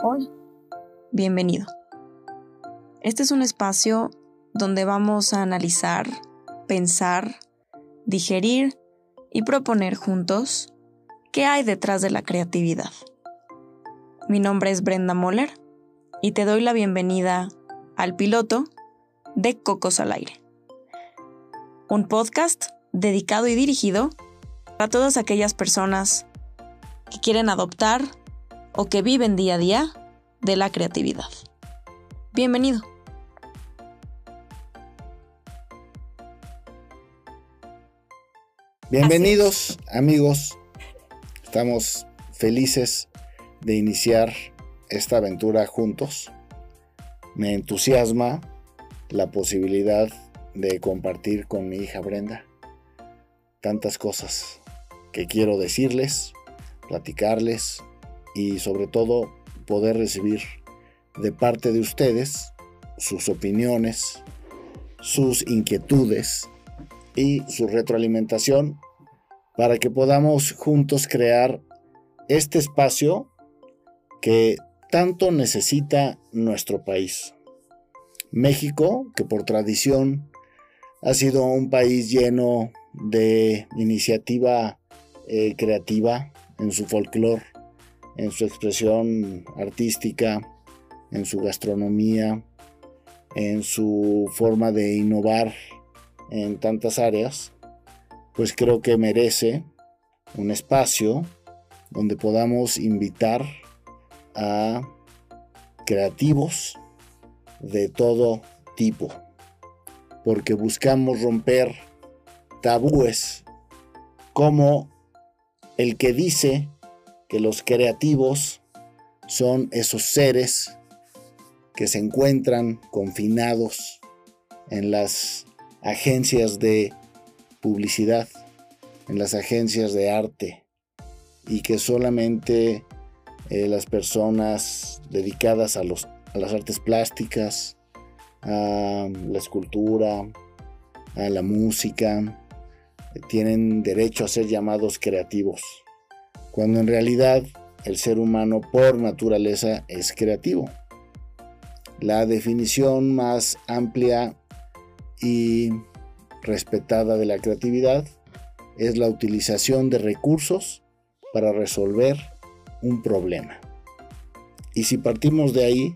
Hola, bienvenido. Este es un espacio donde vamos a analizar, pensar, digerir y proponer juntos qué hay detrás de la creatividad. Mi nombre es Brenda Moller y te doy la bienvenida al piloto de Cocos al Aire, un podcast dedicado y dirigido a todas aquellas personas que quieren adoptar o que viven día a día de la creatividad. Bienvenido. Bienvenidos amigos, estamos felices de iniciar esta aventura juntos. Me entusiasma la posibilidad de compartir con mi hija Brenda tantas cosas que quiero decirles, platicarles y sobre todo poder recibir de parte de ustedes sus opiniones, sus inquietudes y su retroalimentación para que podamos juntos crear este espacio que tanto necesita nuestro país. México, que por tradición ha sido un país lleno de iniciativa eh, creativa en su folclore, en su expresión artística, en su gastronomía, en su forma de innovar en tantas áreas, pues creo que merece un espacio donde podamos invitar a creativos de todo tipo, porque buscamos romper tabúes como el que dice que los creativos son esos seres que se encuentran confinados en las agencias de publicidad, en las agencias de arte, y que solamente eh, las personas dedicadas a, los, a las artes plásticas, a la escultura, a la música, tienen derecho a ser llamados creativos cuando en realidad el ser humano por naturaleza es creativo. La definición más amplia y respetada de la creatividad es la utilización de recursos para resolver un problema. Y si partimos de ahí,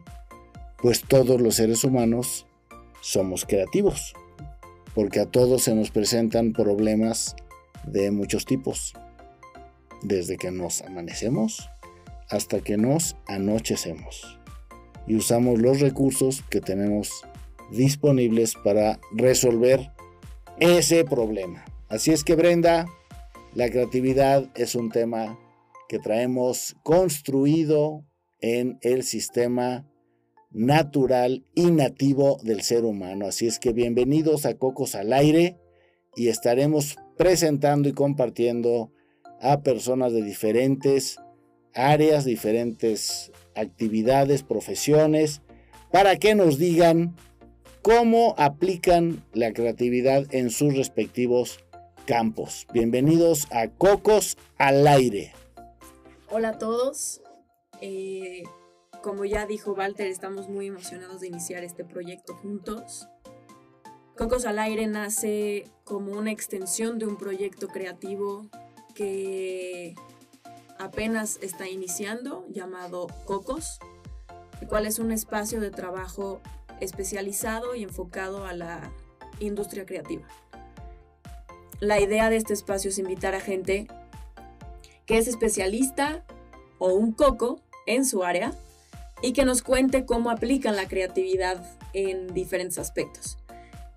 pues todos los seres humanos somos creativos, porque a todos se nos presentan problemas de muchos tipos desde que nos amanecemos hasta que nos anochecemos. Y usamos los recursos que tenemos disponibles para resolver ese problema. Así es que Brenda, la creatividad es un tema que traemos construido en el sistema natural y nativo del ser humano. Así es que bienvenidos a Cocos al Aire y estaremos presentando y compartiendo a personas de diferentes áreas, diferentes actividades, profesiones, para que nos digan cómo aplican la creatividad en sus respectivos campos. Bienvenidos a Cocos al Aire. Hola a todos. Eh, como ya dijo Walter, estamos muy emocionados de iniciar este proyecto juntos. Cocos al Aire nace como una extensión de un proyecto creativo que apenas está iniciando llamado Cocos, el cual es un espacio de trabajo especializado y enfocado a la industria creativa. La idea de este espacio es invitar a gente que es especialista o un coco en su área y que nos cuente cómo aplican la creatividad en diferentes aspectos.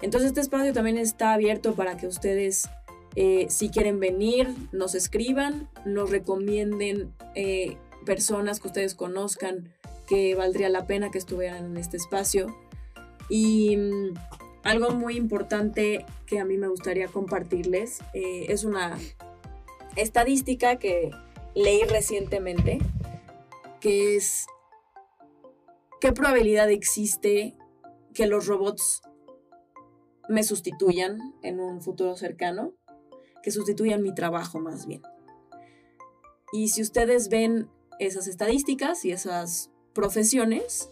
Entonces este espacio también está abierto para que ustedes eh, si quieren venir, nos escriban, nos recomienden eh, personas que ustedes conozcan que valdría la pena que estuvieran en este espacio. Y mm, algo muy importante que a mí me gustaría compartirles eh, es una estadística que leí recientemente, que es qué probabilidad existe que los robots me sustituyan en un futuro cercano que sustituyan mi trabajo más bien. Y si ustedes ven esas estadísticas y esas profesiones,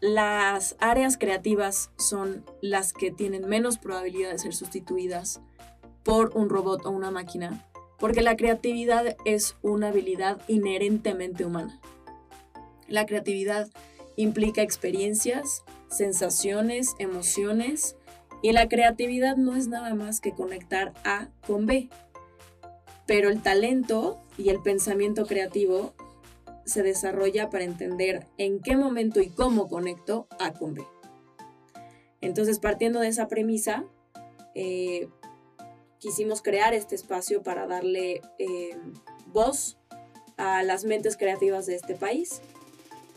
las áreas creativas son las que tienen menos probabilidad de ser sustituidas por un robot o una máquina, porque la creatividad es una habilidad inherentemente humana. La creatividad implica experiencias, sensaciones, emociones, y la creatividad no es nada más que conectar A con B. Pero el talento y el pensamiento creativo se desarrolla para entender en qué momento y cómo conecto A con B. Entonces, partiendo de esa premisa, eh, quisimos crear este espacio para darle eh, voz a las mentes creativas de este país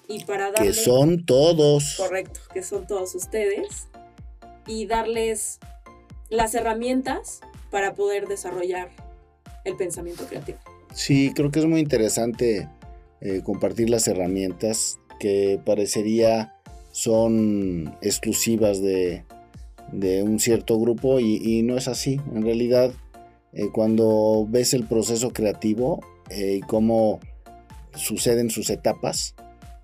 y para darle... Que son todos. Correcto, que son todos ustedes y darles las herramientas para poder desarrollar el pensamiento creativo. Sí, creo que es muy interesante eh, compartir las herramientas que parecería son exclusivas de, un cierto grupo y, no es así. En realidad, eh, cuando ves el proceso creativo eh, y cómo suceden sus etapas,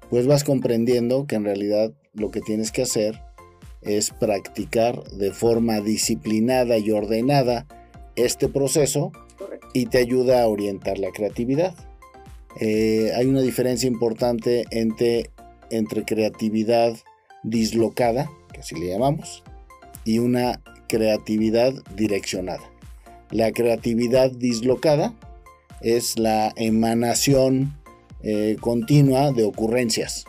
pues vas comprendiendo que en realidad lo que tienes que hacer es practicar de forma disciplinada y ordenada este proceso y te ayuda a orientar la creatividad. Eh, hay una diferencia importante entre, entre creatividad dislocada, que así le llamamos, y una creatividad direccionada. La creatividad dislocada es la emanación eh, continua de ocurrencias.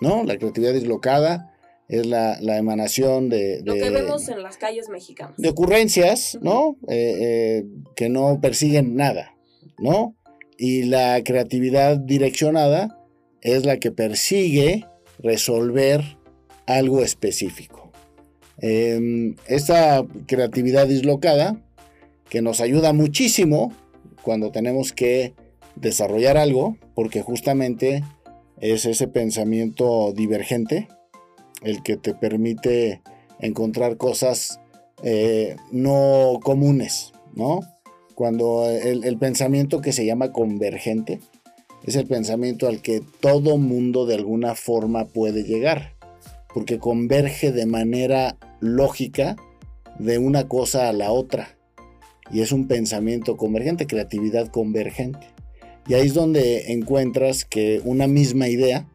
¿No? La creatividad dislocada es la, emanación de, Lo que vemos en las calles mexicanas. De ocurrencias, ¿no? Eh, eh, que no persiguen nada, ¿no? Y la creatividad direccionada es la que persigue resolver algo específico. Em, esta creatividad dislocada, que nos ayuda muchísimo cuando tenemos que desarrollar algo, porque justamente es ese pensamiento divergente, el que te permite encontrar cosas eh, no comunes, ¿no? Cuando el, pensamiento que se llama convergente es el pensamiento al que todo mundo de alguna forma puede llegar, porque converge de manera lógica de una cosa a la otra. Y es un pensamiento convergente, creatividad convergente. Y ahí es donde encuentras que una misma idea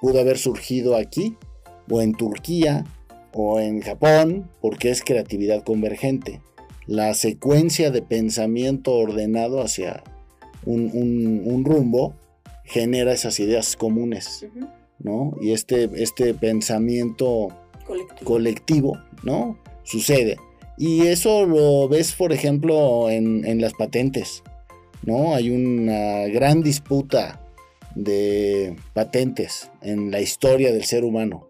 pudo haber surgido aquí o en Turquía o en Japón, porque es creatividad convergente. La secuencia de pensamiento ordenado hacia un, rumbo genera esas ideas comunes, ¿no? Y este, este pensamiento colectivo. ¿no? Sucede. Y eso lo ves, por ejemplo, en, en las patentes, ¿no? Hay una gran disputa de patentes en la historia del ser humano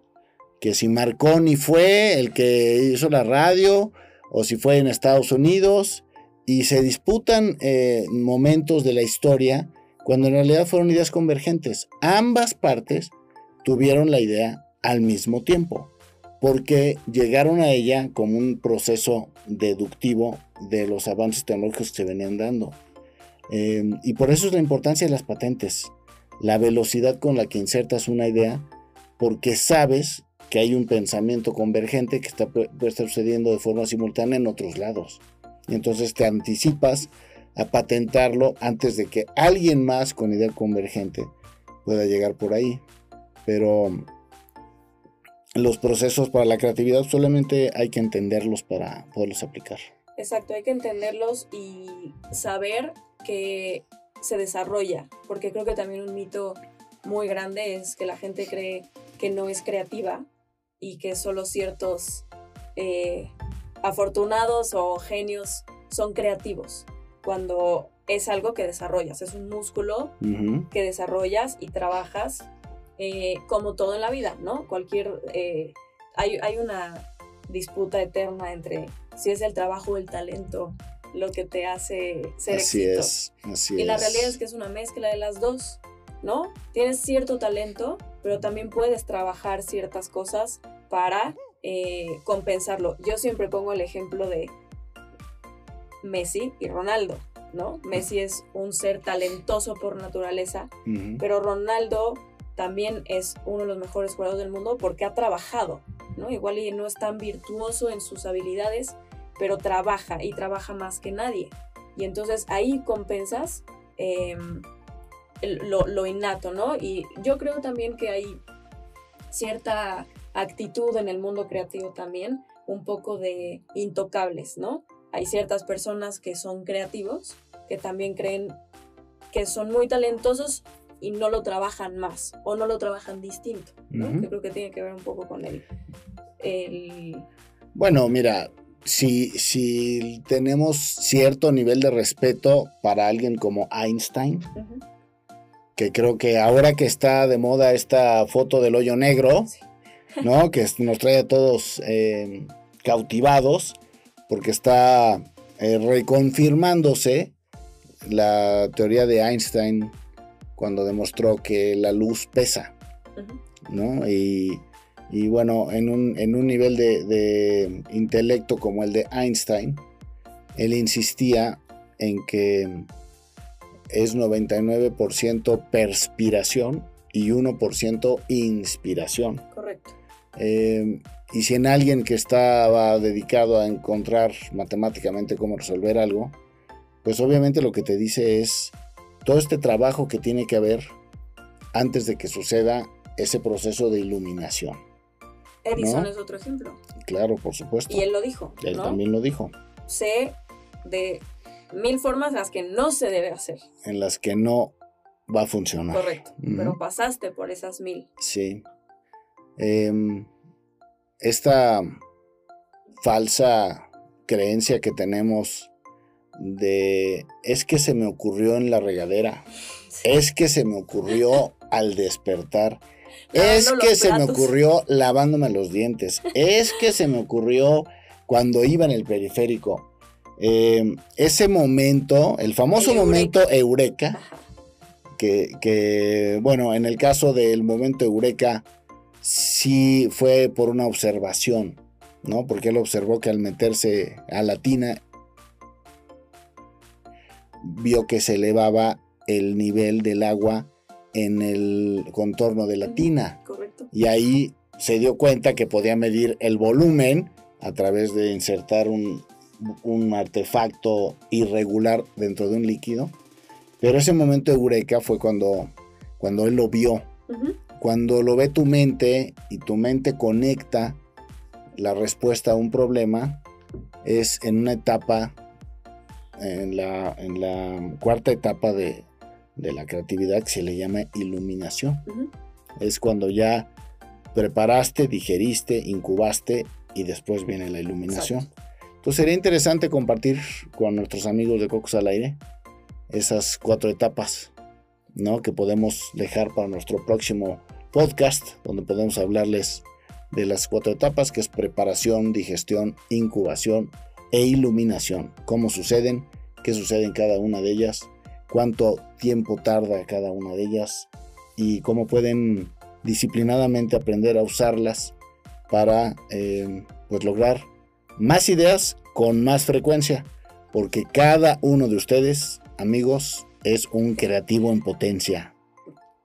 que si Marconi fue el que hizo la radio o si fue en Estados Unidos y se disputan eh, momentos de la historia cuando en realidad fueron ideas convergentes. Ambas partes tuvieron la idea al mismo tiempo porque llegaron a ella como un proceso deductivo de los avances tecnológicos que se venían dando. Eh, y por eso es la importancia de las patentes, la velocidad con la que insertas una idea, porque sabes que hay un pensamiento convergente que está, puede estar sucediendo de forma simultánea en otros lados. Y entonces te anticipas a patentarlo antes de que alguien más con idea convergente pueda llegar por ahí. Pero los procesos para la creatividad solamente hay que entenderlos para poderlos aplicar. Exacto, hay que entenderlos y saber que se desarrolla, porque creo que también un mito muy grande es que la gente cree que no es creativa y que solo ciertos eh, afortunados o genios son creativos, cuando es algo que desarrollas, es un músculo que desarrollas y trabajas eh, como todo en la vida, ¿no? Cualquier... Eh, hay, hay, una disputa eterna entre si es el trabajo o el talento lo que te hace ser así Es, así y la realidad es que es una mezcla de las dos, ¿no? Tienes cierto talento, pero también puedes trabajar ciertas cosas para eh, compensarlo. Yo siempre pongo el ejemplo de Messi y Ronaldo, ¿no? Messi es un ser talentoso por naturaleza, pero Ronaldo también es uno de los mejores jugadores del mundo porque ha trabajado, ¿no? Igual y no es tan virtuoso en sus habilidades, pero trabaja y trabaja más que nadie. Y entonces ahí compensas eh, el- lo, lo innato, ¿no? Y yo creo también que hay cierta actitud en el mundo creativo también, un poco de intocables, ¿no? Hay ciertas personas que son creativos, que también creen que son muy talentosos y no lo trabajan más o no lo trabajan distinto, ¿no? Que creo que tiene que ver un poco con el, el Bueno, mira, si, si tenemos cierto nivel de respeto para alguien como Einstein, que creo que ahora que está de moda esta foto del hoyo negro, sí, ¿no? Que nos trae a todos eh, cautivados, porque está eh, reconfirmándose la teoría de Einstein cuando demostró que la luz pesa, ¿no? Y, y bueno, en un, en un nivel de, de intelecto como el de Einstein, él insistía en que es 99% perspiración y 1% inspiración. correcto. Eh, y si en alguien que estaba dedicado a encontrar matemáticamente cómo resolver algo, pues obviamente lo que te dice es todo este trabajo que tiene que haber antes de que suceda ese proceso de iluminación. Edison ¿No? es otro ejemplo. Claro, por supuesto. Y él lo dijo, Él ¿no? también lo dijo, Sé de mil formas las que no se debe hacer. en las que no va a funcionar. Correcto. Pero pasaste por esas mil. Sí. Em, esta falsa creencia que tenemos de es que se me ocurrió en la regadera, es que se me ocurrió al despertar, es que se me ocurrió lavándome los dientes, es que se me ocurrió cuando iba en el periférico. Em, ese momento, el famoso eureka. momento eureka, que, que, bueno, en el caso del momento Eureka, sí fue por una observación, ¿no? Porque él observó que al meterse a la tina, vio que se elevaba el nivel del agua en el contorno de la tina. Correcto. Y ahí se dio cuenta que podía medir el volumen a través de insertar un, un artefacto irregular dentro de un líquido. Pero ese momento eureka fue cuando, cuando él lo vio. Cuando lo ve tu mente y tu mente conecta la respuesta a un problema, es en una etapa, en la, en la cuarta etapa de, de la creatividad que se le llama iluminación es cuando ya preparaste, digeriste, incubaste y después viene la iluminación. Entonces sería interesante compartir con nuestros amigos de Cocos al Aire esas cuatro etapas, ¿no? Que podemos dejar para nuestro próximo podcast, donde podemos hablarles de las cuatro etapas, que es preparación, digestión, incubación e iluminación. Cómo suceden, qué sucede en cada una de ellas, cuánto tiempo tarda cada una de ellas y cómo pueden disciplinadamente aprender a usarlas para eh, pues lograr más ideas con más frecuencia, porque cada uno de ustedes, amigos, es un creativo en potencia.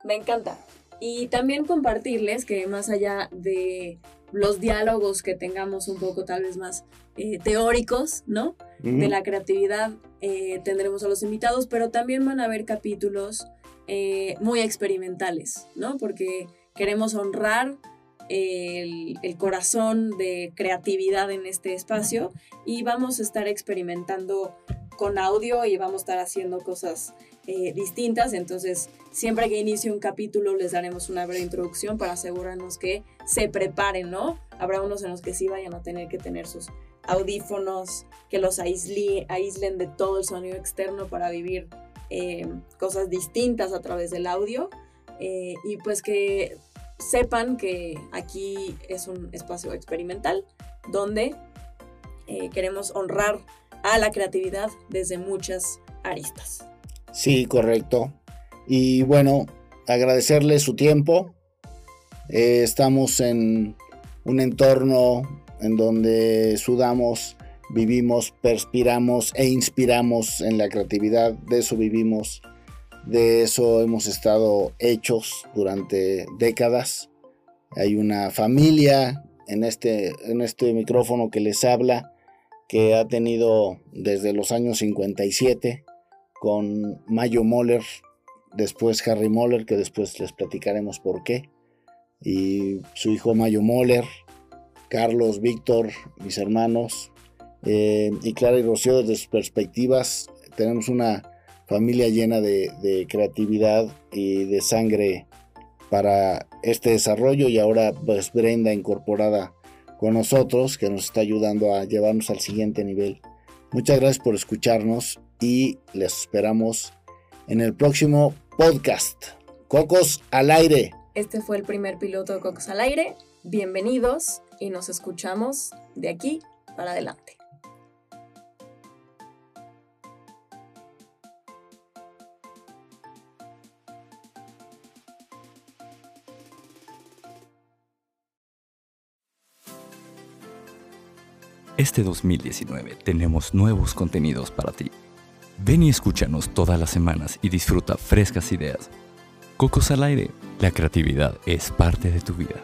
Me encanta. Y también compartirles que más allá de los diálogos que tengamos un poco tal vez más eh, teóricos, ¿no? De la creatividad eh, tendremos a los invitados, pero también van a haber capítulos eh, muy experimentales, ¿no? Porque queremos honrar el, corazón de creatividad en este espacio y vamos a estar experimentando con audio y vamos a estar haciendo cosas eh, distintas. Entonces, siempre que inicie un capítulo les daremos una breve introducción para asegurarnos que se preparen, ¿no? Habrá unos en los que sí vayan a tener que tener sus audífonos, que los aisli- aíslen de todo el sonido externo para vivir eh, cosas distintas a través del audio. Eh, y pues que sepan que aquí es un espacio experimental donde eh, queremos honrar a la creatividad desde muchas aristas. Sí, correcto. Y bueno, agradecerle su tiempo. Eh, estamos en un entorno en donde sudamos vivimos, perspiramos e inspiramos en la creatividad, de eso vivimos, de eso hemos estado hechos durante décadas. Hay una familia en este, en este micrófono que les habla, que ha tenido desde los años 57 con Mayo Moller, después Harry Moller, que después les platicaremos por qué, y su hijo Mayo Moller, Carlos, Víctor, mis hermanos, eh, y Clara y Rocío desde sus perspectivas. Tenemos una familia llena de, creatividad y de sangre para este desarrollo y ahora pues Brenda incorporada con nosotros que nos está ayudando a llevarnos al siguiente nivel. Muchas gracias por escucharnos y les esperamos en el próximo podcast. Cocos al aire. Este fue el primer piloto de Cocos al aire. Bienvenidos y nos escuchamos de aquí para adelante. Este 2019 tenemos nuevos contenidos para ti. Ven y escúchanos todas las semanas y disfruta frescas ideas. Cocos al aire, la creatividad es parte de tu vida.